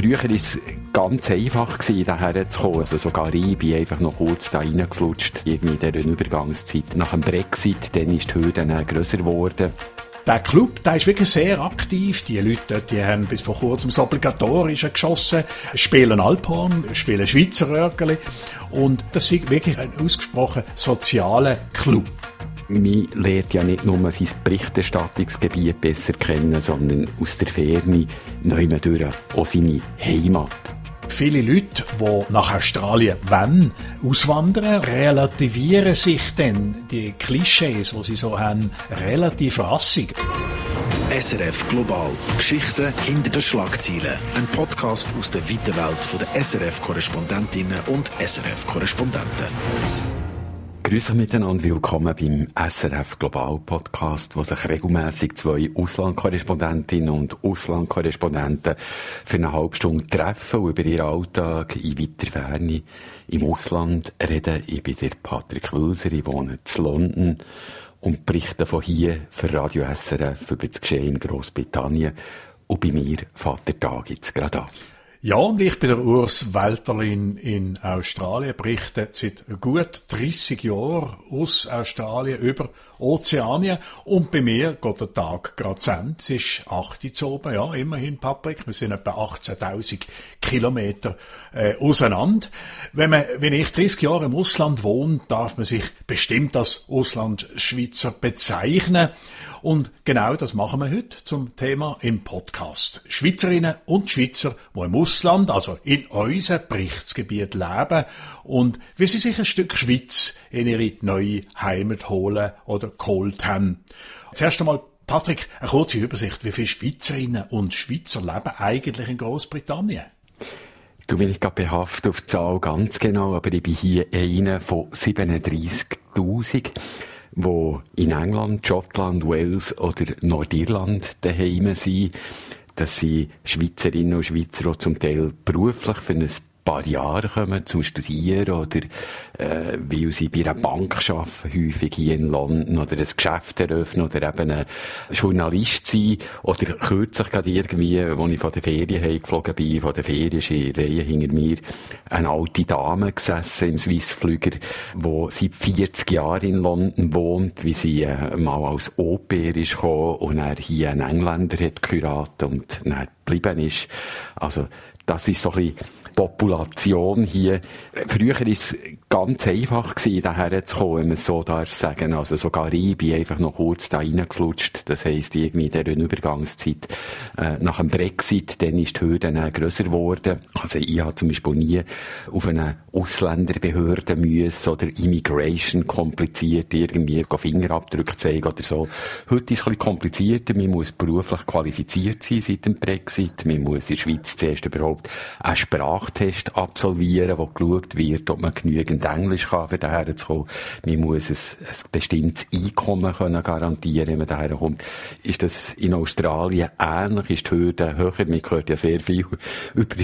Früher war es ganz einfach, hierher zu kommen. Also sogar ich bin einfach noch kurz da reingeflutscht, irgendwie in dieser Übergangszeit. Nach dem Brexit, dann ist die Hürde dann grösser geworden. Der Club, der ist wirklich sehr aktiv. Die Leute dort, die haben bis vor kurzem das Obligatorische geschossen, spielen Alphorn, spielen Schweizer Röhrgeli. Und das ist wirklich ein ausgesprochen sozialer Club. Man lernt ja nicht nur sein Berichterstattungsgebiet besser kennen, sondern aus der Ferne neu durch auch seine Heimat. Viele Leute, die nach Australien wollen, auswandern, relativieren sich dann die Klischees, die sie so haben, relativ rassig. SRF Global. Geschichten hinter den Schlagzeilen. Ein Podcast aus der weiten Welt der SRF-Korrespondentinnen und SRF-Korrespondenten. Grüße miteinander, willkommen beim SRF Global Podcast, wo sich regelmäßig zwei Auslandkorrespondentinnen und Auslandkorrespondenten für eine halbe Stunde treffen und über ihren Alltag in weiter Ferne im Ausland reden. Ich bin der Patrick Wülser, ich wohne in London und berichte von hier für Radio SRF über das Geschehen in Großbritannien. Und bei mir fährt der Tag jetzt gerade an. Ja, und ich bin der Urs Welterlin in Australien, berichte seit gut 30 Jahren aus Australien über Ozeanien und bei mir geht der Tag gerade zu. Es ist 8 Uhr oben, ja, immerhin, Patrick. Wir sind etwa 18.000 Kilometer äh, auseinander. Wenn man, wenn ich 30 Jahre im Ausland wohne, darf man sich bestimmt als Auslandschweizer bezeichnen. Und genau das machen wir heute zum Thema im Podcast. Schweizerinnen und Schweizer, die im Ausland, also in unserem Berichtsgebiet leben und wie sie sich ein Stück Schweiz in ihre neue Heimat holen oder geholt haben. Zuerst einmal Patrick, eine kurze Übersicht. Wie viele Schweizerinnen und Schweizer leben eigentlich in Großbritannien? Du bin ich gerade behaftet auf die Zahl ganz genau, aber ich bin hier einer von 37.000 wo in England, Schottland, Wales oder Nordirland daheim sind. Das sind Schweizerinnen und Schweizer, die zum Teil beruflich für ein paar Jahre kommen zum Studieren oder äh, weil sie bei einer Bank arbeiten, häufig hier in London oder ein Geschäft eröffnen oder eben ein Journalist sein oder kürzlich gerade irgendwie, als ich von der Ferien heimgeflogen bin, von der Ferien ist in Reihe hinter mir eine alte Dame gesessen im Swissflüger, die seit 40 Jahren in London wohnt, wie sie äh, mal als Au-pair ist gekommen und er hier einen Engländer hat und dann geblieben ist. Also das ist so ein bisschen Population hier. Früher war es ganz einfach gewesen, daher zu kommen, wenn man es so darf sagen. Also sogar ich bin einfach noch kurz da reingeflutscht. Das heisst, irgendwie in dieser Übergangszeit, äh, nach dem Brexit, dann ist die Hürde dann grösser geworden. Also ich habe zum Beispiel nie auf eine Ausländerbehörde müssen oder Immigration kompliziert irgendwie Fingerabdrücke zeigen oder so. Heute ist es ein bisschen komplizierter. Man muss beruflich qualifiziert sein seit dem Brexit. Man muss in der Schweiz zuerst überhaupt eine Sprache Sprachtest absolvieren, wo geschaut wird, ob man genügend Englisch kann, für daher zu kommen. Man muss ein, ein bestimmtes Einkommen können garantieren, wenn man daher kommt. Ist das in Australien ähnlich? Ist die Hürde höher? Man hört ja sehr viel über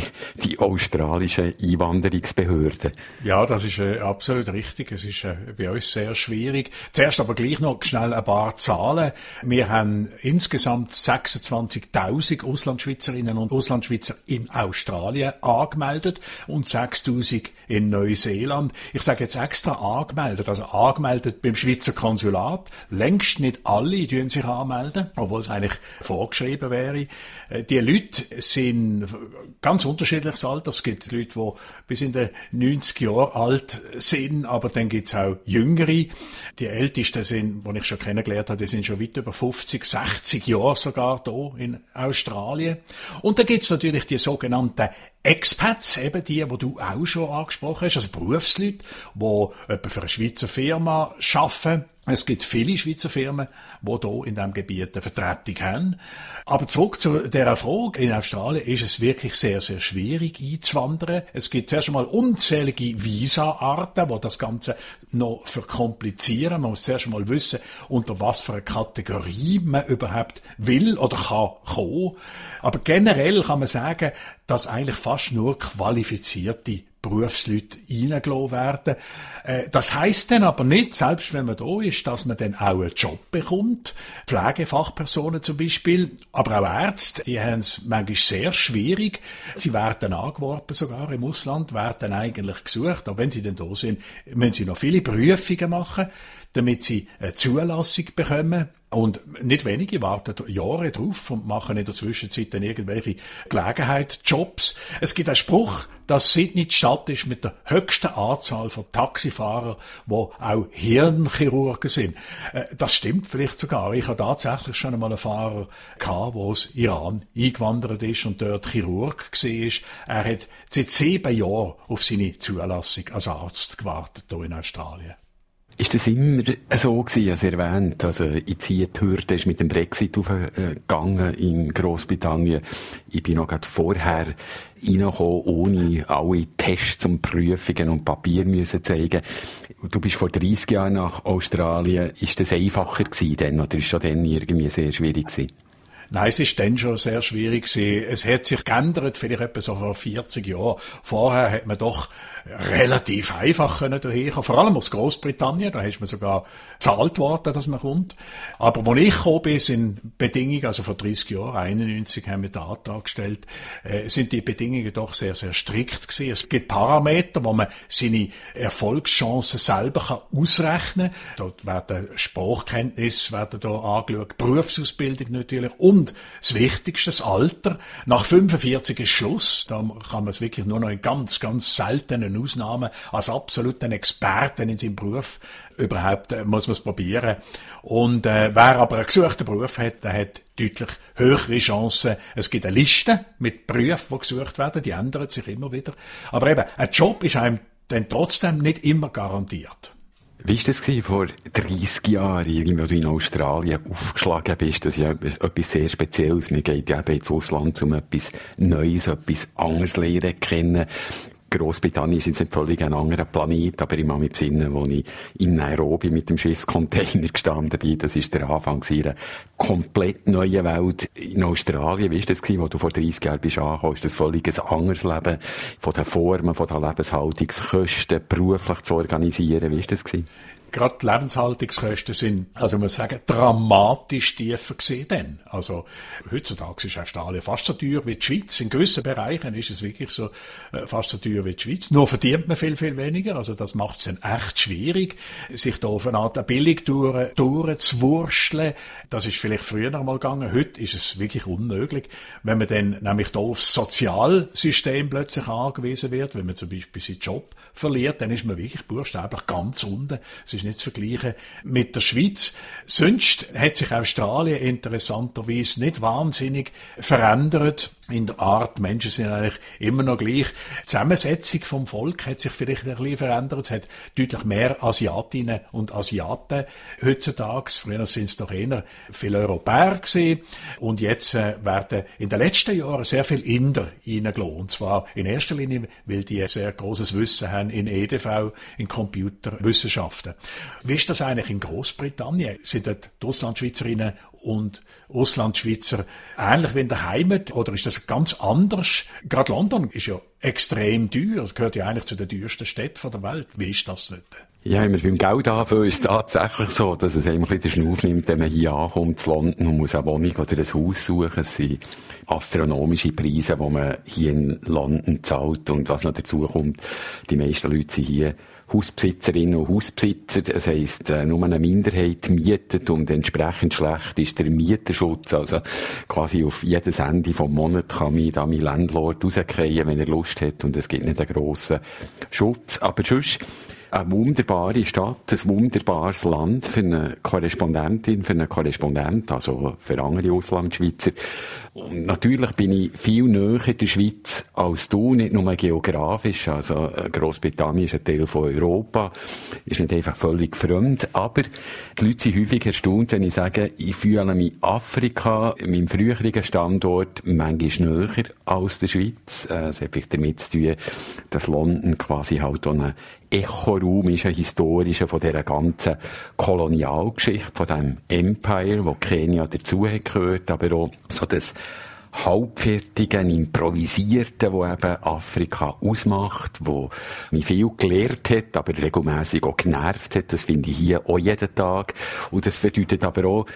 die australischen Einwanderungsbehörden. Ja, das ist äh, absolut richtig. Es ist äh, bei uns sehr schwierig. Zuerst aber gleich noch schnell ein paar Zahlen. Wir haben insgesamt 26.000 Auslandschweizerinnen und Auslandschweizer in Australien angemeldet angemeldet und 6000 in Neuseeland. Ich sage jetzt extra angemeldet, also angemeldet beim Schweizer Konsulat. Längst nicht alle tun sich anmelden, obwohl es eigentlich vorgeschrieben wäre. Äh, die Leute sind ganz unterschiedliches Alter. Es gibt Leute, die bis in den 90 Jahren alt sind, aber dann gibt es auch Jüngere. Die Ältesten sind, die ich schon kennengelernt habe, die sind schon weit über 50, 60 Jahre sogar hier in Australien. Und dann gibt es natürlich die sogenannten Expats, eben die, die du auch schon angesprochen hast, also Berufsleute, die etwa für eine Schweizer Firma arbeiten. Es gibt viele Schweizer Firmen, die hier in diesem Gebiet eine Vertretung haben. Aber zurück zu dieser Frage. In Australien ist es wirklich sehr, sehr schwierig einzuwandern. Es gibt zuerst einmal unzählige Visa-Arten, die das Ganze noch verkomplizieren. Man muss zuerst einmal wissen, unter was für eine Kategorie man überhaupt will oder kann kommen. Aber generell kann man sagen, dass eigentlich fast nur qualifizierte Berufsleute reingelassen werden. Äh, das heißt dann aber nicht, selbst wenn man da ist, dass man dann auch einen Job bekommt. Pflegefachpersonen zum Beispiel, aber auch Ärzte, die haben es manchmal sehr schwierig. Sie werden angeworben sogar im Ausland, werden eigentlich gesucht, aber wenn sie dann da sind, müssen sie noch viele Prüfungen machen damit sie eine Zulassung bekommen. Und nicht wenige warten Jahre drauf und machen in der Zwischenzeit dann irgendwelche Gelegenheitsjobs. Es gibt einen Spruch, dass Sydney die Stadt ist mit der höchsten Anzahl von Taxifahrern, wo auch Hirnchirurgen sind. Äh, das stimmt vielleicht sogar. Ich habe tatsächlich schon einmal einen Fahrer gehabt, der aus Iran eingewandert ist und dort Chirurg war. Er hat seit sieben Jahren auf seine Zulassung als Arzt gewartet hier in Australien. Ist das immer so gewesen, als erwähnt? Also, jetzt hier die Hürde ist mit dem Brexit aufgegangen in Großbritannien. Ich bin noch gerade vorher reingekommen, ohne alle Tests und Prüfungen und Papier müssen zeigen. Du bist vor 30 Jahren nach Australien. Ist das einfacher gewesen denn, oder ist das dann irgendwie sehr schwierig gewesen? Nein, es ist dann schon sehr schwierig gewesen. Es hat sich geändert, vielleicht etwa so vor 40 Jahren. Vorher hat man doch relativ einfach können daherkommen. Vor allem aus Großbritannien, da ist man sogar zahlt worden, dass man kommt. Aber wo ich gekommen bin, sind Bedingungen, also vor 30 Jahren, 91 haben wir den Antrag gestellt, äh, sind die Bedingungen doch sehr, sehr strikt gewesen. Es gibt Parameter, wo man seine Erfolgschancen selber kann ausrechnen kann. Dort werden Sprachkenntnisse werden da angeschaut, Berufsausbildung natürlich und das Wichtigste, das Alter. Nach 45 ist Schluss. Da kann man es wirklich nur noch in ganz, ganz seltenen Ausnahmen als absoluten Experten in seinem Beruf überhaupt äh, muss man es probieren. Und äh, wer aber einen gesuchten Beruf hat, der hat deutlich höhere Chancen. Es gibt eine Liste mit Berufen, die gesucht werden, die ändern sich immer wieder. Aber eben, ein Job ist einem dann trotzdem nicht immer garantiert. Wie war das vor 30 Jahren, irgendwo in Australien aufgeschlagen bist? Das ist ja etwas sehr Spezielles. Man geht ja eben ins Ausland, um etwas Neues, etwas anderes lernen kennen. Großbritannien ist jetzt nicht völlig ein anderer Planet, aber ich mache mich besinnen, wo ich in Nairobi mit dem Schiffscontainer gestanden bin. Das ist der Anfang einer komplett neuen Welt. In Australien, wie war das wo du vor 30 Jahren bist angekommen? Ist das völlig ein anderes Leben von den Formen, von den Lebenshaltungskosten beruflich zu organisieren? Wie war das? Gerade die Lebenshaltungskosten sind, also man muss sagen, dramatisch tiefer gesehen denn. Also heutzutage ist Australien fast so teuer wie die Schweiz. In gewissen Bereichen ist es wirklich so äh, fast so teuer wie die Schweiz. Nur verdient man viel, viel weniger. Also das macht es dann echt schwierig, sich da auf eine Art Billigtouren durchzuwurschteln. Das ist vielleicht früher noch mal gegangen. Heute ist es wirklich unmöglich. Wenn man dann nämlich da aufs Sozialsystem plötzlich angewiesen wird, wenn man zum Beispiel seinen Job verliert, dann ist man wirklich buchstäblich ganz unten. Es ist nicht zu vergleichen mit der Schweiz. Sonst hat sich Australien interessanterweise nicht wahnsinnig verändert in der Art. Menschen sind eigentlich immer noch gleich. Die Zusammensetzung vom Volk hat sich vielleicht ein bisschen verändert. Es hat deutlich mehr Asiatinnen und Asiaten heutzutage. Früher sind es doch eher viele Europäer gewesen. Und jetzt äh, werden in den letzten Jahren sehr viele Inder reingelassen. Und zwar in erster Linie, weil die sehr großes Wissen haben in EDV, in Computerwissenschaften. Wie ist das eigentlich in Großbritannien? Sind dort die Auslandschweizerinnen und Auslandschweizer ähnlich wie in der Heimat oder ist das ganz anders? Gerade London ist ja extrem teuer, es gehört ja eigentlich zu den teuersten Städten der Welt. Wie ist das dort? Ja, immer beim Geld anfangen ist es tatsächlich so, dass es ein bisschen den Schnuff nimmt, wenn man hier ankommt zu London und muss eine Wohnung oder ein Haus suchen. Es sind astronomische Preise, die man hier in London zahlt. Und was noch dazu kommt, die meisten Leute sind hier Hausbesitzerinnen und Hausbesitzer. Das heisst, äh, nur eine Minderheit mietet und entsprechend schlecht ist der Mieterschutz. Also quasi auf jedes Ende vom Monat kann mich da mein Landlord rausgehen, wenn er Lust hat und es gibt nicht einen grossen Schutz. Aber sonst, eine wunderbare Stadt, ein wunderbares Land für eine Korrespondentin, für einen Korrespondent, also für andere Auslandschweizer. Und natürlich bin ich viel näher der Schweiz als du, nicht nur geografisch. Also äh, Großbritannien ist ein Teil von Europa, ist nicht einfach völlig fremd. Aber die Leute sind häufig erstaunt, wenn ich sage, ich fühle mich Afrika, meinem früheren Standort, manchmal näher als der Schweiz. Äh, es hat vielleicht damit zu tun, dass London quasi halt auch eine Echoraum ist, ein historischer von dieser ganzen Kolonialgeschichte, von dem Empire, wo Kenia dazugehört, aber auch so das halbfertigen, improvisierten, wo eben Afrika ausmacht, wo mich viel gelehrt hat, aber regelmäßig auch genervt hat. Das finde ich hier auch jeden Tag. Und das bedeutet aber auch,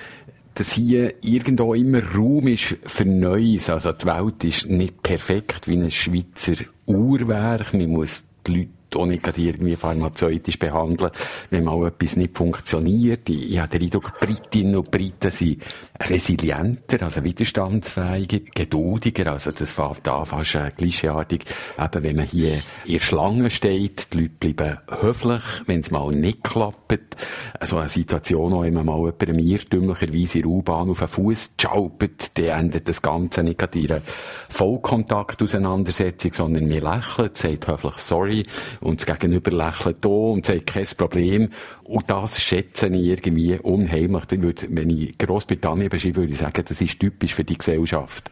dass hier irgendwo immer Raum ist für Neues. Also die Welt ist nicht perfekt wie ein Schweizer Uhrwerk. Man muss die Leute auch nicht irgendwie pharmazeutisch behandeln, wenn mal etwas nicht funktioniert. Ich, ich habe den Eindruck, Britinnen und Briten sind resilienter, also widerstandsfähiger, geduldiger, also das fängt da fast äh, klischeeartig. Eben, wenn man hier in der Schlange steht, die Leute bleiben höflich, wenn es mal nicht klappt. Also eine Situation, wo man mal jemandem irrtümlicherweise in der U-Bahn auf den Fuß schaupert, dann endet das Ganze nicht an ihrer Vollkontakt-Auseinandersetzung, sondern mir lächelt, sagt höflich sorry und das Gegenüber lächelt da und sagt kein Problem. Und das schätze ich irgendwie unheimlich. Ich würde, wenn ich Großbritannien beschreibe, würde ich sagen, das ist typisch für die Gesellschaft.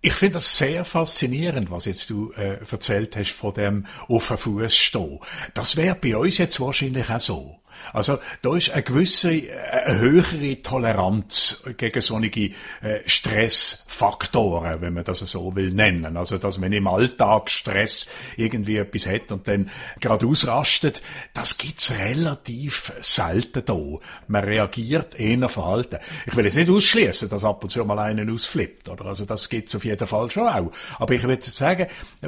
Ich finde das sehr faszinierend, was jetzt du äh, erzählt hast von dem auf den Fuß stehen. Das wäre bei uns jetzt wahrscheinlich auch so. Also da ist eine gewisse, eine höhere Toleranz gegen solche äh, Stressfaktoren, wenn man das so will nennen. Also dass man im Alltag Stress irgendwie etwas hat und dann gerade ausrastet, das gibt's relativ selten da. Man reagiert eher verhalten. Ich will jetzt nicht ausschließen, dass ab und zu mal einen ausflippt, oder? Also das gibt's auf jeden Fall schon auch. Aber ich würde sagen,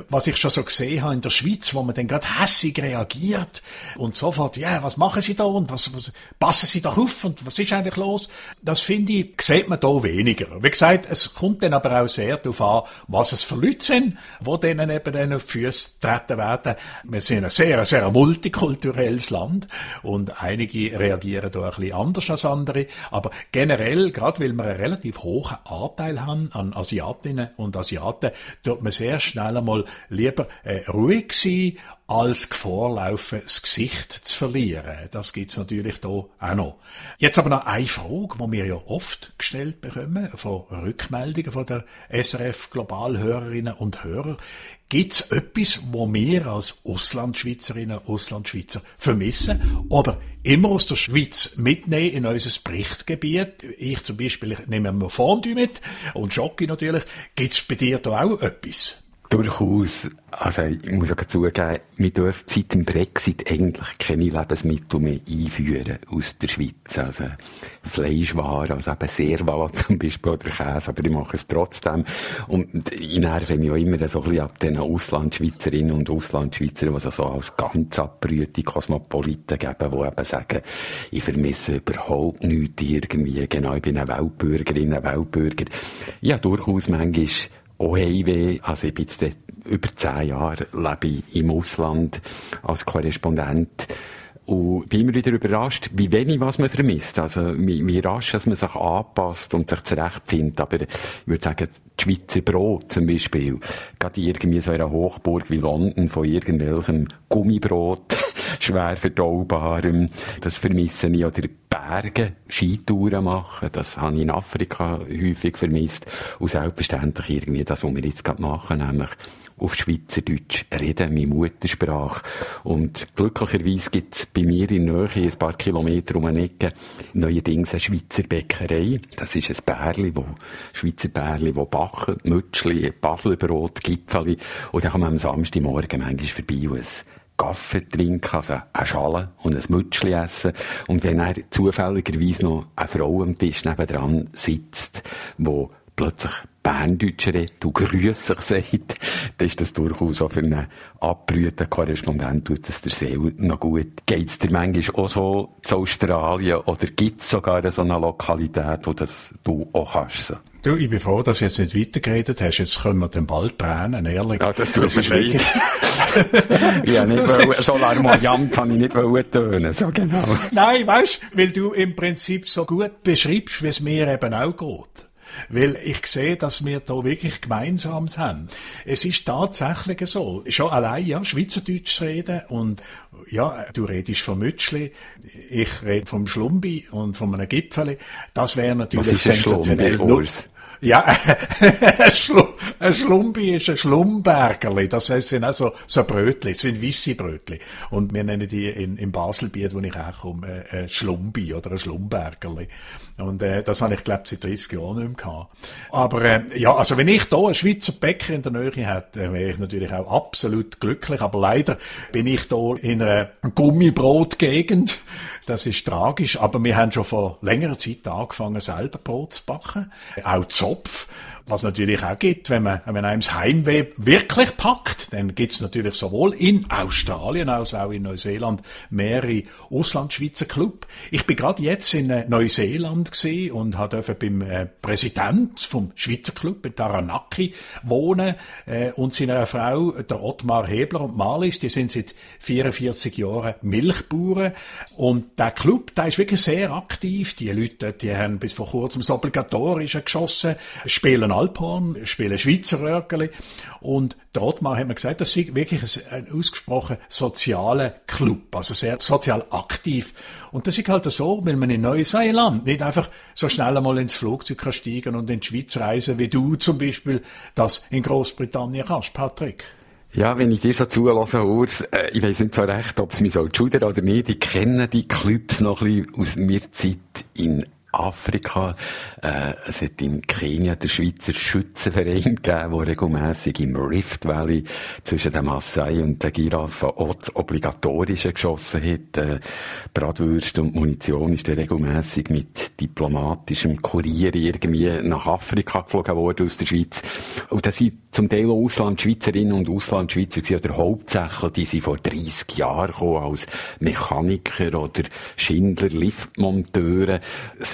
was ich schon so gesehen habe in der Schweiz, wo man dann gerade hässig reagiert und sofort, ja, yeah, was machen Sie da und was, was, passen Sie doch auf und was ist eigentlich los? Das finde ich, sieht man da weniger. Wie gesagt, es kommt dann aber auch sehr darauf an, was es für Leute sind, wo denen eben dann auf die Füße treten werden. Wir sind ein sehr, sehr multikulturelles Land und einige reagieren da ein bisschen anders als andere, aber generell, gerade weil wir einen relativ hohen Anteil haben an Asiatinnen und Asiaten, tut man sehr schnell einmal lieber äh, ruhig sein als Gefahr laufen, das Gesicht zu verlieren. Das gibt's natürlich da auch noch. Jetzt aber noch eine Frage, die wir ja oft gestellt bekommen, von Rückmeldungen von der SRF Globalhörerinnen und Hörer. Gibt's etwas, wo wir als Auslandschweizerinnen und Auslandschweizer vermissen, oder immer aus der Schweiz mitnehmen in unser Berichtgebiet? Ich zum Beispiel, ich nehme mir Fondue mit und Schocke natürlich. Gibt's bei dir da auch etwas? Durchaus. Also, ich muss auch zugeben, wir dürfen seit dem Brexit eigentlich keine Lebensmittel mehr einführen aus der Schweiz. Also, Fleischwaren, also eben Servala zum Beispiel oder Käse, aber ich mache es trotzdem. Und ich nerve mich auch immer so ein bisschen ab den Auslandschweizerinnen und Auslandschweizern, die so als ganz abbrühte Kosmopoliten geben, die eben sagen, ich vermisse überhaupt nichts irgendwie, genau, ich bin eine Weltbürgerin, ein Weltbürger. Ja, durchaus manchmal auch Heimweh. Also ich bin jetzt über zehn Jahre lebe ich im Ausland als Korrespondent. Und bin immer wieder überrascht, wie wenig was man vermisst. Also, wie, wie rasch, dass man sich anpasst und sich zurechtfindet. Aber ich würde sagen, die Schweizer Brot zum Beispiel, gerade irgendwie so in einer Hochburg wie London von irgendwelchem Gummibrot, schwer verdaubarem, das vermisse ich. Oder Berge Skitouren machen, das habe ich in Afrika häufig vermisst. Und selbstverständlich irgendwie das, was wir jetzt gerade machen, nämlich auf Schweizerdeutsch reden, meine Muttersprache. Und glücklicherweise gibt es bei mir in Nähe, ein paar Kilometer um eine Ecke, neuerdings eine Schweizer Bäckerei. Das ist ein Bärli, wo, Schweizer Bärli, wo backen, Mütschli, Baselbrot, Gipfeli. Und dann kann man am Samstagmorgen manchmal vorbei und ein Kaffee trinken, also eine Schale und ein Mütschli essen. Und wenn er zufälligerweise noch eine Frau am Tisch nebendran sitzt, wo plötzlich Berndeutsch redet, du grüß sich sagt, dann ist das durchaus auch für einen abbrühten Korrespondent tut das der Seele noch gut. Geht's dir manchmal auch so zu Australien oder gibt's sogar so eine Lokalität, wo das du auch kannst? So? Du, ich bin froh, dass du jetzt nicht weitergeredet hast. Jetzt können wir den Ball tränen, ehrlich. Ja, das tut mir leid. ja, nicht wollen, so larmoyant habe ich nicht tönen, so genau. Nein, weißt, weil du im Prinzip so gut beschreibst, wie es mir eben auch geht. Weil ich sehe, dass wir da wirklich Gemeinsames haben. Es ist tatsächlich so. Schon allein, ja, Schweizerdeutsch reden und, ja, du redest vom Mütschli, ich rede vom Schlumbi und von einem Gipfeli. Das wäre natürlich sensationell. Schlumbi, Ja, ein, Schlu ein Schlumbi ist ein Schlumbergerli. Das sind auch so, so Brötli, sind weisse Brötli. Und wir nennen die in, im Baselbiet, wo ich auch komme, äh, ein Schlumbi oder ein Schlumbergerli. Und äh, das habe ich, glaube seit 30 Jahren nicht mehr gehabt. Aber äh, ja, also wenn ich da einen Schweizer Bäcker in der Nähe hätte, wäre ich natürlich auch absolut glücklich. Aber leider bin ich da in einer Gummibrotgegend. Das ist tragisch, aber wir haben schon vor längerer Zeit angefangen, selber Brot zu backen. Auch Zopf. Was natürlich auch gibt, wenn man, wenn einem das Heimweh wirklich packt, dann gibt's natürlich sowohl in Australien als auch in Neuseeland mehrere Auslandschweizer Club. Ich bin gerade jetzt in äh, Neuseeland und habe beim äh, Präsident vom Schweizer Club in Taranaki wohnen äh, und seiner Frau, der Ottmar Hebler und Marlies, die sind seit 44 Jahren Milchbauern und der Club, der ist wirklich sehr aktiv. Die Leute, die haben bis vor kurzem das Obligatorische geschossen, spielen Alphorn, spielen Schweizer Röckeli. Und der Ottmar hat mir gesagt, das ist wirklich ein, ein ausgesprochen sozialer Club, also sehr sozial aktiv. Und das ist halt so, weil man in Neuseeland nicht einfach so schnell einmal ins Flugzeug kann steigen und in die Schweiz reisen, wie du zum Beispiel das in Großbritannien kannst, Patrick. Ja, wenn ich dir so zulasse, Urs, äh, ich weiß nicht so recht, ob es mich so schudern oder nicht, ich kenne die Clubs noch ein bisschen aus meiner Zeit in Afrika. Äh, es hat in Kenia den Schweizer Schützenverein gegeben, der regelmässig im Rift Valley zwischen der Maasai und der Giraffe auch das Obligatorische geschossen hat. Äh, Bratwürste und Munition ist dann regelmässig mit diplomatischem Kurier irgendwie nach Afrika geflogen worden aus der Schweiz. Und das sind zum Teil auch Auslandschweizerinnen und Auslandschweizer gewesen, oder hauptsächlich, die sind vor 30 Jahren gekommen, als Mechaniker oder Schindler, Liftmonteure.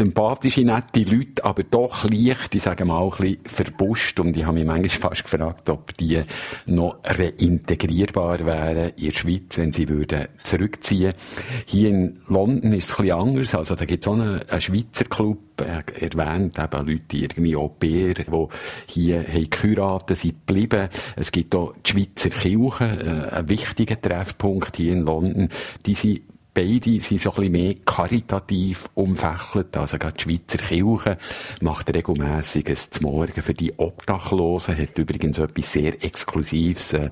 Sympathische, nette Leute, aber doch leicht, ich sage mal, ein bisschen verbuscht. Und ich habe mich manchmal fast gefragt, ob die noch reintegrierbar wären in der Schweiz, wenn sie würden zurückziehen. Hier in London ist es ein bisschen anders. Also da gibt es auch einen, einen Schweizer Club, erwähnt, eben Leute, die irgendwie Au pair, die hier haben geheiratet sind geblieben. Es gibt auch die Schweizer Kirche, äh, ein wichtiger Treffpunkt hier in London. Die sind beide sind so ein bisschen mehr karitativ umfächelt. Also gerade die Schweizer Kirche macht regelmässig ein Morgen für die Obdachlosen, hat übrigens etwas sehr Exklusives. Äh,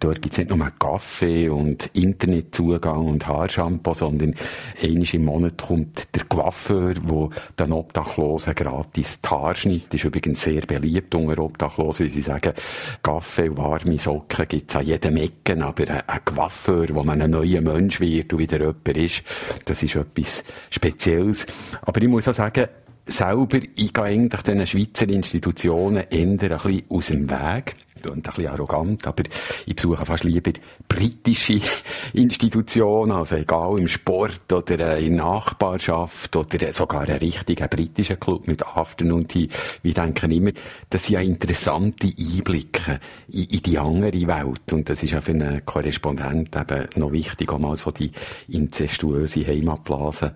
dort gibt es nicht nur Kaffee und Internetzugang und Haarshampoo, sondern einmal im Monat kommt der Coiffeur, der den Obdachlosen gratis die Haare schneidet. Ist übrigens sehr beliebt unter Obdachlosen. Sie sagen, Kaffee und warme Socken gibt es an jedem Ecken, aber ein Coiffeur, wo man ein neuer Mensch wird und wieder jemand ist. Das ist etwas Spezielles. Aber ich muss auch sagen, selber, ich gehe eigentlich den Schweizer Institutionen eher ein bisschen aus dem Weg und ein bisschen arrogant, aber ich besuche fast lieber britische Institutionen, also egal im Sport oder in Nachbarschaft oder sogar einen richtigen britischen Club mit Afternoon Tea. Wir denken immer, das sind ja interessante Einblicke in, in die andere Welt und das ist auch für einen Korrespondent eben noch wichtig, um mal so die inzestuöse Heimatblase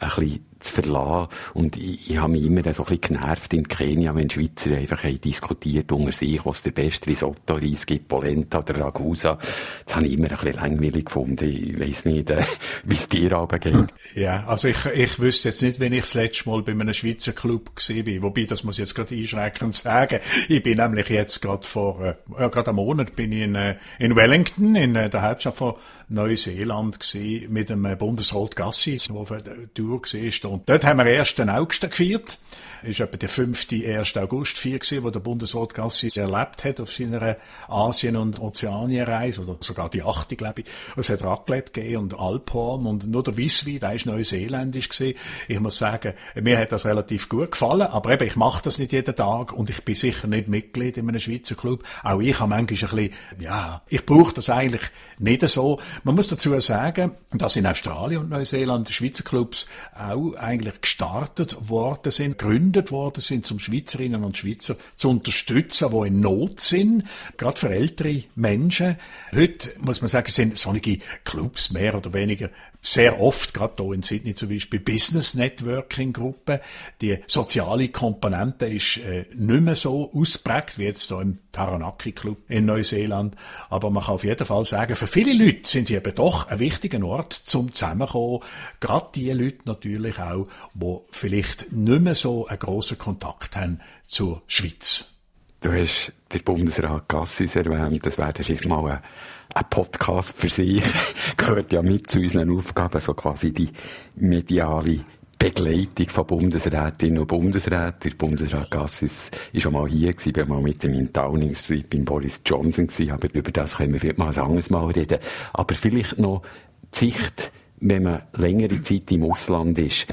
ein bisschen zu verlassen. Und ich, ich habe mich immer so ein bisschen genervt in Kenia, wenn Schweizer einfach haben diskutiert unter sich, was der beste Risotto-Reis gibt, Polenta oder Ragusa. Das habe ich immer ein bisschen langweilig gefunden. Ich weiss nicht, äh, wie es dir aber geht. Ja, also ich, ich wüsste jetzt nicht, wenn ich das letzte Mal bei einem Schweizer Club bin. Wobei, das muss ich jetzt gerade einschränkend sagen. Ich bin nämlich jetzt gerade vor, äh, gerade am Monat bin ich in, äh, in Wellington, in äh, der Hauptstadt von Neuseeland gesehen, mit dem äh, Bundesrat Gassi, der auf der Tour war. Und dort haben wir 1. August gefeiert ist etwa der 5. 1. August 4 gewesen, wo der Bundesrat Gassis erlebt hat auf seiner Asien- und Ozeanienreise, oder sogar die 8. glaube ich. Es hat Raclette gegeben und Alphorn und nur der Wisswein, der ist neuseeländisch gewesen. Ich muss sagen, mir hat das relativ gut gefallen, aber eben, ich mache das nicht jeden Tag und ich bin sicher nicht Mitglied in einem Schweizer Club. Auch ich habe manchmal ein bisschen, ja, ich brauche das eigentlich nicht so. Man muss dazu sagen, dass in Australien und Neuseeland Schweizer Clubs auch eigentlich gestartet worden sind, gegründet worden sind, zum Schweizerinnen und Schweizer zu unterstützen, die in Not sind, gerade für ältere Menschen. Heute muss man sagen, sind solche Clubs mehr oder weniger sehr oft, gerade hier in Sydney zum Beispiel, Business Networking Gruppen. Die soziale Komponente ist äh, nicht mehr so ausprägt wie jetzt hier im Taranaki Club in Neuseeland. Aber man kann auf jeden Fall sagen, für viele Leute sind die eben doch ein wichtiger Ort zum Zusammenkommen. Gerade die Leute natürlich auch, die vielleicht nicht mehr so eine einen grossen Kontakt haben zur Schweiz. Du hast den Bundesrat Gassis erwähnt, das wäre dann mal ein, ein Podcast für sich. Gehört ja mit zu unseren Aufgaben, so quasi die mediale Begleitung von Bundesrätinnen und Bundesräten. Der Bundesrat Gassis war schon mal hier, gewesen, bin mal mit dem in Downing Street beim Boris Johnson aber über das können wir vielleicht mal ein anderes Mal reden. Aber vielleicht noch die Sicht, wenn man längere Zeit im Ausland ist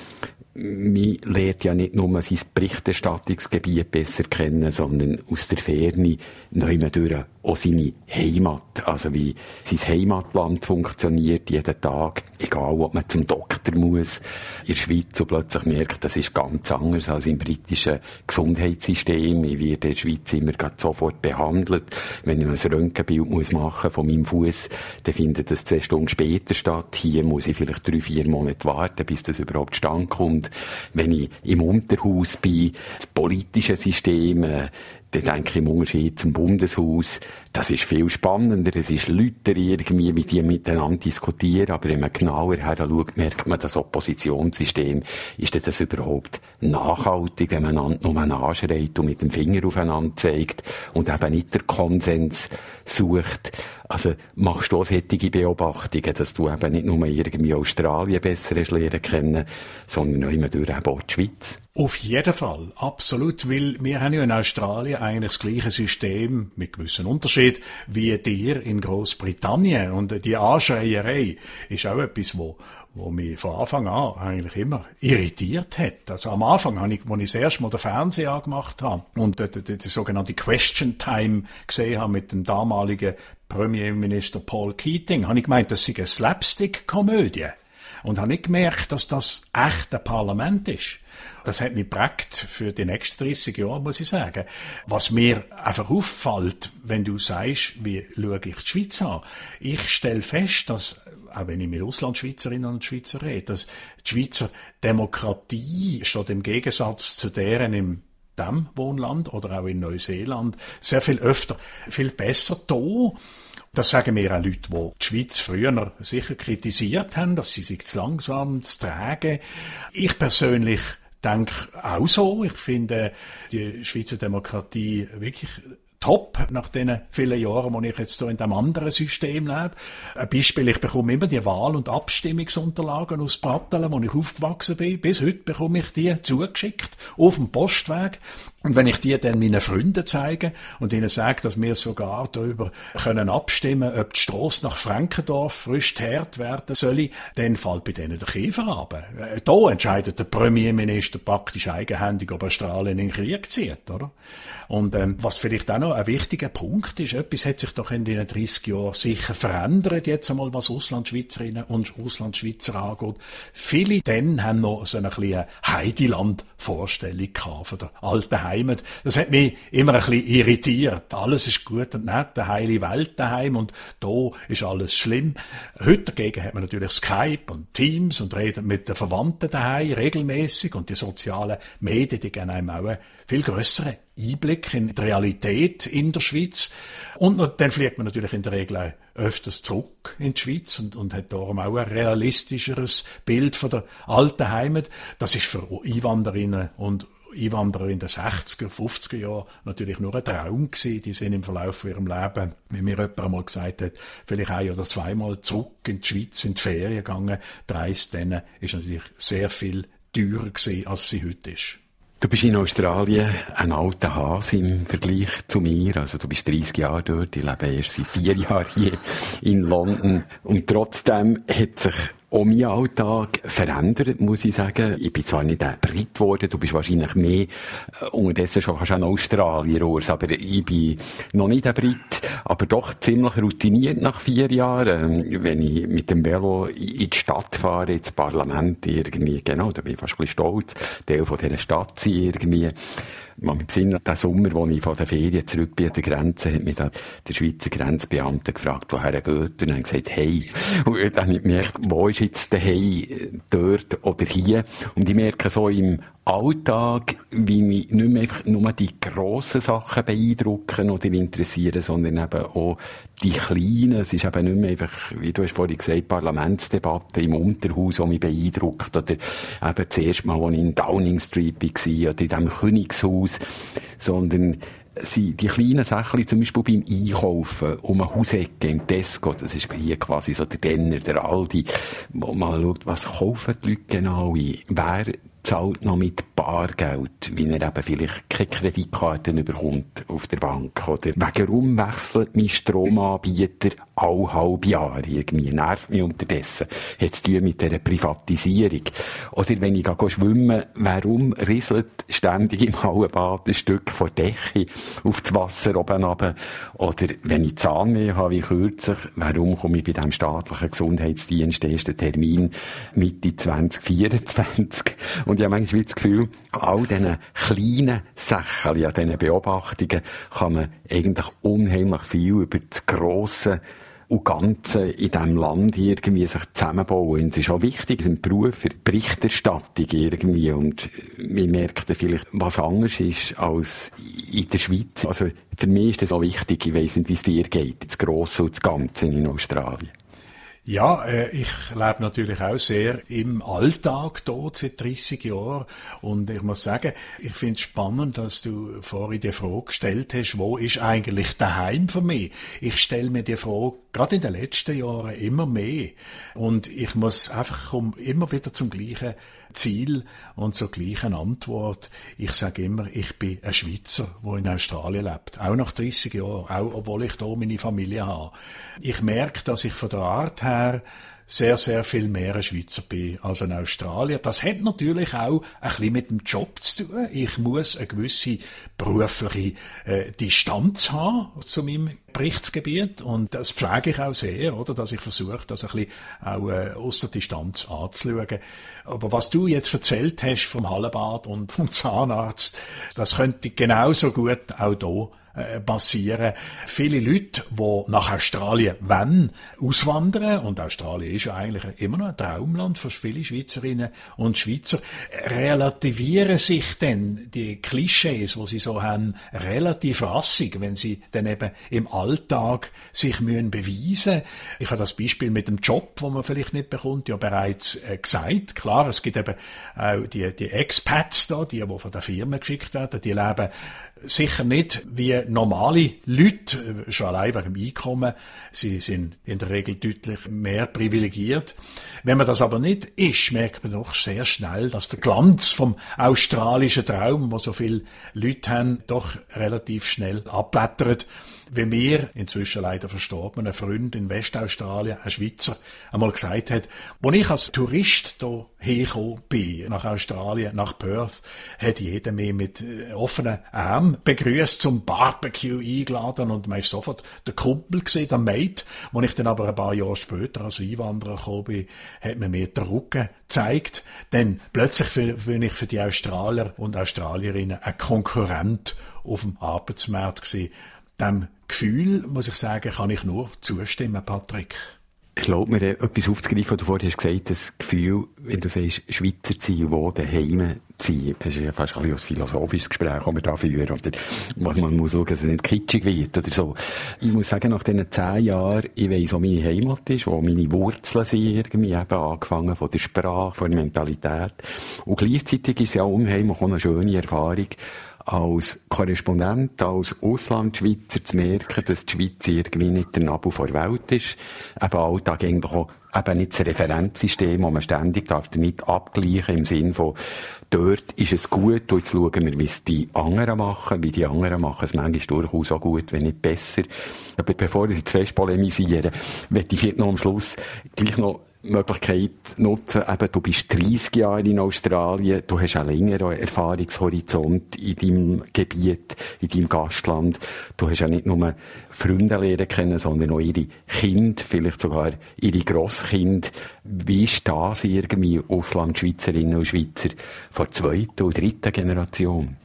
man lernt ja nicht nur sein Berichterstattungsgebiet besser kennen, sondern aus der Ferne neu durch auch seine Heimat, also wie sein Heimatland funktioniert jeden Tag, egal ob man zum Doktor muss, in der Schweiz und plötzlich merkt, das ist ganz anders als im britischen Gesundheitssystem. Ich werde in der Schweiz immer sofort behandelt. Wenn ich ein Röntgenbild muss machen von meinem Fuß, dann findet das zehn Stunden später statt. Hier muss ich vielleicht drei, vier Monate warten, bis das überhaupt stand kommt. Wenn ich im Unterhaus bin, das politische System, äh, dann denke ich im Unterschied zum Bundeshaus, das ist viel spannender, es ist Leute irgendwie, wie die miteinander diskutieren, aber wenn man genauer heranschaut, merkt man, das Oppositionssystem, ist das überhaupt nachhaltig, wenn man nur anschreit und mit dem Finger aufeinander zeigt und eben nicht der Konsens sucht. Also machst du auch solche Beobachtungen, dass du eben nicht nur irgendwie Australien besser lernen kennen, sondern auch immer durch eben auch die Schweiz? Auf jeden Fall, absolut, weil wir haben ja in Australien eigentlich das gleiche System mit gewissen Unterschied wie dir in Großbritannien und die Anschreierei ist auch etwas, wo wo mich von Anfang an eigentlich immer irritiert hat. Also am Anfang, als ich, als ich das erste Mal den Fernseher angemacht habe und die, die, die sogenannte Question Time gesehen habe mit dem damaligen Premierminister Paul Keating, habe ich gemeint, das sei eine Slapstick-Komödie. Und habe nicht gemerkt, dass das echt ein Parlament ist. Das hat mich prägt für die nächsten 30 Jahre, muss ich sagen. Was mir einfach auffällt, wenn du sagst, wie schaue ich die Schweiz an? Ich stelle fest, dass, auch wenn ich mit Auslandschweizerinnen und Schweizer rede, dass die Schweizer Demokratie steht im Gegensatz zu deren im dem Wohnland oder auch in Neuseeland sehr viel öfter, viel besser da. Das sagen mir auch Leute, die die Schweiz früher sicher kritisiert haben, dass sie sich zu langsam zu tragen. Ich persönlich denke auch so. Ich finde die Schweizer Demokratie wirklich top nach den vielen Jahren, wo ich jetzt so in dem anderen System lebe. Ein Beispiel, ich bekomme immer die Wahl- und Abstimmungsunterlagen aus Brattelen, wo ich aufgewachsen bin. Bis heute bekomme ich die zugeschickt auf dem Postweg. Und wenn ich die dann meinen Freunden zeige und ihnen sage, dass wir sogar darüber können abstimmen, ob die Strasse nach Frankendorf frisch teert werden soll, dann fällt bei denen der Käfer ab. Äh, da entscheidet der Premierminister praktisch eigenhändig, ob Australien in den Krieg zieht, oder? Und ähm, was vielleicht auch noch ein wichtiger Punkt ist, etwas hat sich doch in den 30 Jahren sicher verändert, jetzt einmal was Auslandschweizerinnen und Auslandschweizer angeht. Viele dann haben noch so eine kleine Heidiland-Vorstellung von der alten Heimat. Das hat mich immer ein bisschen irritiert. Alles ist gut und nett, eine heile Welt daheim und da ist alles schlimm. Heute dagegen hat man natürlich Skype und Teams und redet mit den Verwandten daheim regelmäßig und die sozialen Medien, die geben einem auch eine viel größere Einblick in die Realität in der Schweiz. Und dann fliegt man natürlich in der Regel auch öfters zurück in die Schweiz und, und hat darum auch ein realistischeres Bild von der alten Heimat. Das ist für Einwanderinnen und Einwanderer in den 60er, 50er Jahren natürlich nur ein Traum gewesen. Die sind im Verlauf ihrem Leben, wie mir jemand einmal gesagt hat, vielleicht ein oder zweimal zurück in die Schweiz, in die Ferien gegangen. Die Reise dann ist natürlich sehr viel teurer gewesen, als sie heute ist. Du bist in Australien ein alter Hase im Vergleich zu mir. Also du bist 30 Jahre dort. Ich lebe erst seit vier Jahren hier in London. Und trotzdem hat sich auch mein Alltag verändert, muss ich sagen. Ich bin zwar nicht ein Brit geworden, du bist wahrscheinlich mehr, äh, unterdessen schon fast ein Australier, Urs, aber ich bin noch nicht ein Brit, aber doch ziemlich routiniert nach vier Jahren. Ähm, wenn ich mit dem Velo in die Stadt fahre, ins Parlament irgendwie, genau, da bin ich fast ein bisschen stolz, Teil von dieser Stadt sein irgendwie. Man im Sinn, der Sommer, wo ich von der Ferien zurück bin an der Grenze, hat mich der Schweizer Grenzbeamte gefragt, woher er geht, und dann gesagt, hey. Und dann habe ich gemerkt, wo ist jetzt der Hey, dort oder hier? Und ich merke so im Alltag, wie mich nicht mehr einfach nur die grossen Sachen beeindrucken oder interessieren, sondern eben auch die kleinen. Es ist eben nicht mehr einfach, wie du hast vorhin gesagt, Parlamentsdebatte im Unterhaus, die mich beeindruckt. Oder eben das erste Mal, als ich in Downing Street war, oder in diesem Königshaus. Sondern sind die kleinen Sachen, zum Beispiel beim Einkaufen, um eine Hausecke im Tesco, das ist hier quasi so der Denner, der Aldi, wo man schaut, was kaufen die Leute genau ein? Wer zahlt noch mit Bargeld, wie er eben vielleicht keine Kreditkarten bekommt auf der Bank. Oder warum wechselt mein Stromanbieter all halb Jahr irgendwie? Nervt mich unterdessen. Hat zu tun mit dieser Privatisierung. Oder wenn ich gehe schwimmen, warum rieselt ständig im Hallenbad ein Stück von Decke auf das Wasser oben runter? Oder wenn ich Zahnweh habe, wie kürzlich, warum komme ich bei dem staatlichen Gesundheitsdienst ersten Termin Mitte 2024? Und ich habe manchmal das Gefühl, all diesen kleinen Sachen, an diesen Beobachtungen, kann man eigentlich unheimlich viel über das Grosse und Ganze in diesem Land irgendwie sich zusammenbauen. Und es ist auch wichtig, ein Beruf für Berichterstattung irgendwie. Und wir merken vielleicht, was anders ist als in der Schweiz. Also für mich ist das auch wichtig. Ich weiss nicht, wie es dir geht, das Grosse und das Ganze in Australien. Ja, äh, ich lebe natürlich auch sehr im Alltag dort seit 30 Jahren. Und ich muss sagen, ich finde es spannend, dass du vorhin die Frage gestellt hast, wo ist eigentlich daheim für mich? Ich stelle mir die Frage gerade in den letzten Jahren immer mehr. Und ich muss einfach immer wieder zum gleichen Ziel und zur gleichen Antwort. Ich sage immer, ich bin ein Schweizer, der in Australien lebt. Auch nach 30 Jahren, auch obwohl ich hier meine Familie habe. Ich merke, dass ich von der Art her sehr, sehr viel mehr ein Schweizer bin als ein Australier. Das hat natürlich auch ein bisschen mit dem Job zu tun. Ich muss eine gewisse berufliche äh, Distanz haben zu meinem Berichtsgebiet und das pflege ich auch sehr, oder, dass ich versuche, das ein bisschen auch äh, aus der Distanz anzuschauen. Aber was du jetzt erzählt hast vom Hallenbad und vom Zahnarzt, das könnte genauso gut auch hier äh, passieren. Viele Leute, die nach Australien wollen, auswandern, und Australien ist ja eigentlich immer noch ein Traumland für viele Schweizerinnen und Schweizer, relativieren sich dann die Klischees, wo sie so haben, relativ rassig, wenn sie dann eben im Alltag sich müssen beweisen. Ich habe das Beispiel mit dem Job, wo man vielleicht nicht bekommt, ja bereits äh, gesagt. Klar, es gibt eben auch die, die Expats da, die, die von der Firma geschickt werden, die leben sicher nicht wie normale Leute, schon allein wegen dem Einkommen. Sie sind in der Regel deutlich mehr privilegiert. Wenn man das aber nicht ist, merkt man doch sehr schnell, dass der Glanz vom australischen Traum, wo so viele Leute haben, doch relativ schnell abblättert wie mir, inzwischen leider verstorben, ein Freund in Westaustralien, ein Schweizer, einmal gesagt hat, als ich als Tourist hier hergekommen bin, nach Australien, nach Perth, hat jeder mich mit äh, offenen Armen begrüßt, zum Barbecue eingeladen und man ist sofort der Kumpel gesehen, der Mate. Als ich dann aber ein paar Jahre später als Einwanderer gekommen bin, hat man mir den Rücken gezeigt, denn plötzlich bin ich für die Australier und Australierinnen ein Konkurrent auf dem Arbeitsmarkt gewesen. Dem Gefühl, muss ich sagen, kann ich nur zustimmen, Patrick. Ich glaube mir, etwas aufzugreifen, was du vorhin hast gesagt, das Gefühl, wenn du sagst, Schweizer ziehen, wo daheim ziehen, es ist ja fast ein, ein philosophisches Gespräch, das wir da führen, oder was man muss schauen, dass es nicht kitschig wird, oder so. Ich muss sagen, nach diesen zehn Jahren, ich weiss, wo meine Heimat ist, wo meine Wurzeln sind, irgendwie eben angefangen von der Sprache, von der Mentalität. Und gleichzeitig ist es ja unheimlich auch eine schöne Erfahrung, als Korrespondent, als Auslandschweizer zu merken, dass die Schweiz irgendwie nicht der Nabel vor der Welt ist. Eben Alltag eigentlich auch eben nicht das Referenzsystem, wo man ständig darf damit abgleichen im Sinn von, dort ist es gut, und jetzt schauen wir, wie es die anderen machen, wie die anderen machen es manchmal durchaus auch gut, wenn nicht besser. Aber bevor ich zu fest polemisiere, möchte ich noch am Schluss gleich noch Möglichkeit nutzen, eben, du bist 30 Jahre in Australien, du hast einen längeren Erfahrungshorizont in deinem Gebiet, in deinem Gastland. Du hast ja nicht nur Freunde lernen kennen, sondern auch ihre Kinder, vielleicht sogar ihre Grosskinder. Wie ist das irgendwie Auslandschweizerinnen und Schweizer von zweiter und dritten Generation?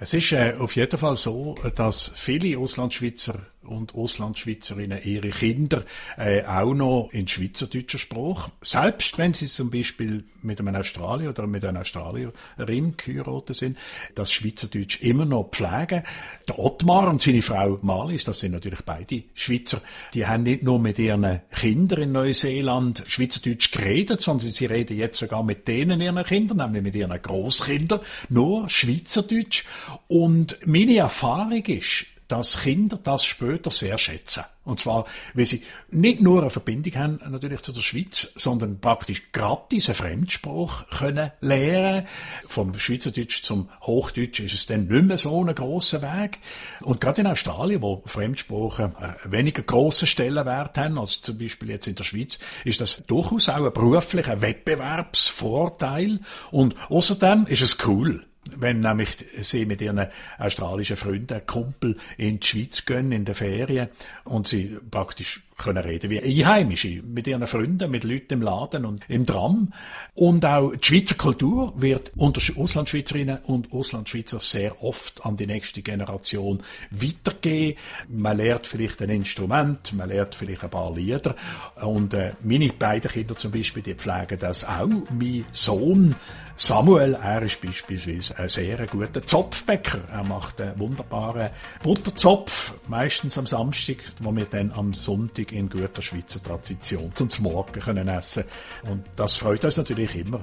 Es ist äh, auf jeden Fall so, dass viele Auslandschweizer und Auslandschweizerinnen ihre Kinder äh, auch noch in schweizerdeutscher Sprache, selbst wenn sie zum Beispiel mit einem Australier oder mit einer Australierin geheiratet sind, das Schweizerdeutsch immer noch pflegen. Der Ottmar und seine Frau Marlies, das sind natürlich beide Schweizer, die haben nicht nur mit ihren Kindern in Neuseeland Schweizerdeutsch geredet, sondern sie reden jetzt sogar mit denen ihren Kindern, nämlich mit ihren Großkindern, nur Schweizerdeutsch. Und meine Erfahrung ist, dass Kinder das später sehr schätzen. Und zwar, weil sie nicht nur eine Verbindung haben natürlich zu der Schweiz, sondern praktisch gratis eine Fremdsprache können lernen. Vom Schweizerdeutsch zum Hochdeutsch ist es dann nicht mehr so ein grosser Weg. Und gerade in Australien, wo Fremdsprachen weniger grossen Stellenwert haben, als zum Beispiel jetzt in der Schweiz, ist das durchaus auch ein beruflicher Wettbewerbsvorteil. Und außerdem ist es cool wenn nämlich sie mit ihren australischen Freunden, Kumpel in die Schweiz gehen, in der Ferien, und sie praktisch können reden wie Einheimische, mit ihren Freunden, mit Leuten im Laden und im Tram. Und auch die Schweizer Kultur wird unter Auslandschweizerinnen und Auslandschweizer sehr oft an die nächste Generation weitergehen. Man lernt vielleicht ein Instrument, man lernt vielleicht ein paar Lieder. Und äh, meine beiden Kinder zum Beispiel, die pflegen das auch. Mein Sohn Samuel, er ist beispielsweise ein sehr guter Zopfbäcker. Er macht einen wunderbaren Butterzopf, meistens am Samstag, wo wir dann am Sonntag in guter Schweizer Tradition zum Morgen können essen Und das freut uns natürlich immer.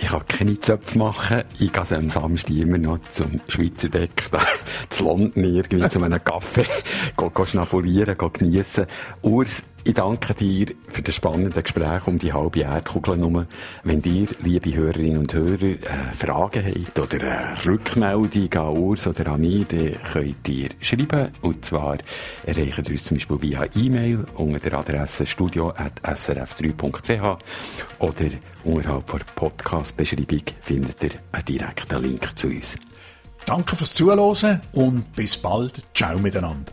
Ich kann keine Zöpfe machen. Ich gehe am Samstag immer noch zum Schweizer Bäcker, zu London irgendwie, zu einem Kaffee, schnabulieren, geniessen. Urs, ich danke dir für das spannende Gespräch um die halbe Erdkugel herum. Wenn ihr, liebe Hörerinnen und Hörer, äh, Fragen habt oder eine Rückmeldung an Urs oder an mich, dann könnt ihr schreiben. Und zwar erreichen ihr uns zum Beispiel via E-Mail unter der Adresse studio.srf3.ch oder unterhalb der Podcast-Beschreibung findet ihr einen direkten Link zu uns. Danke fürs Zuhören und bis bald. Ciao miteinander.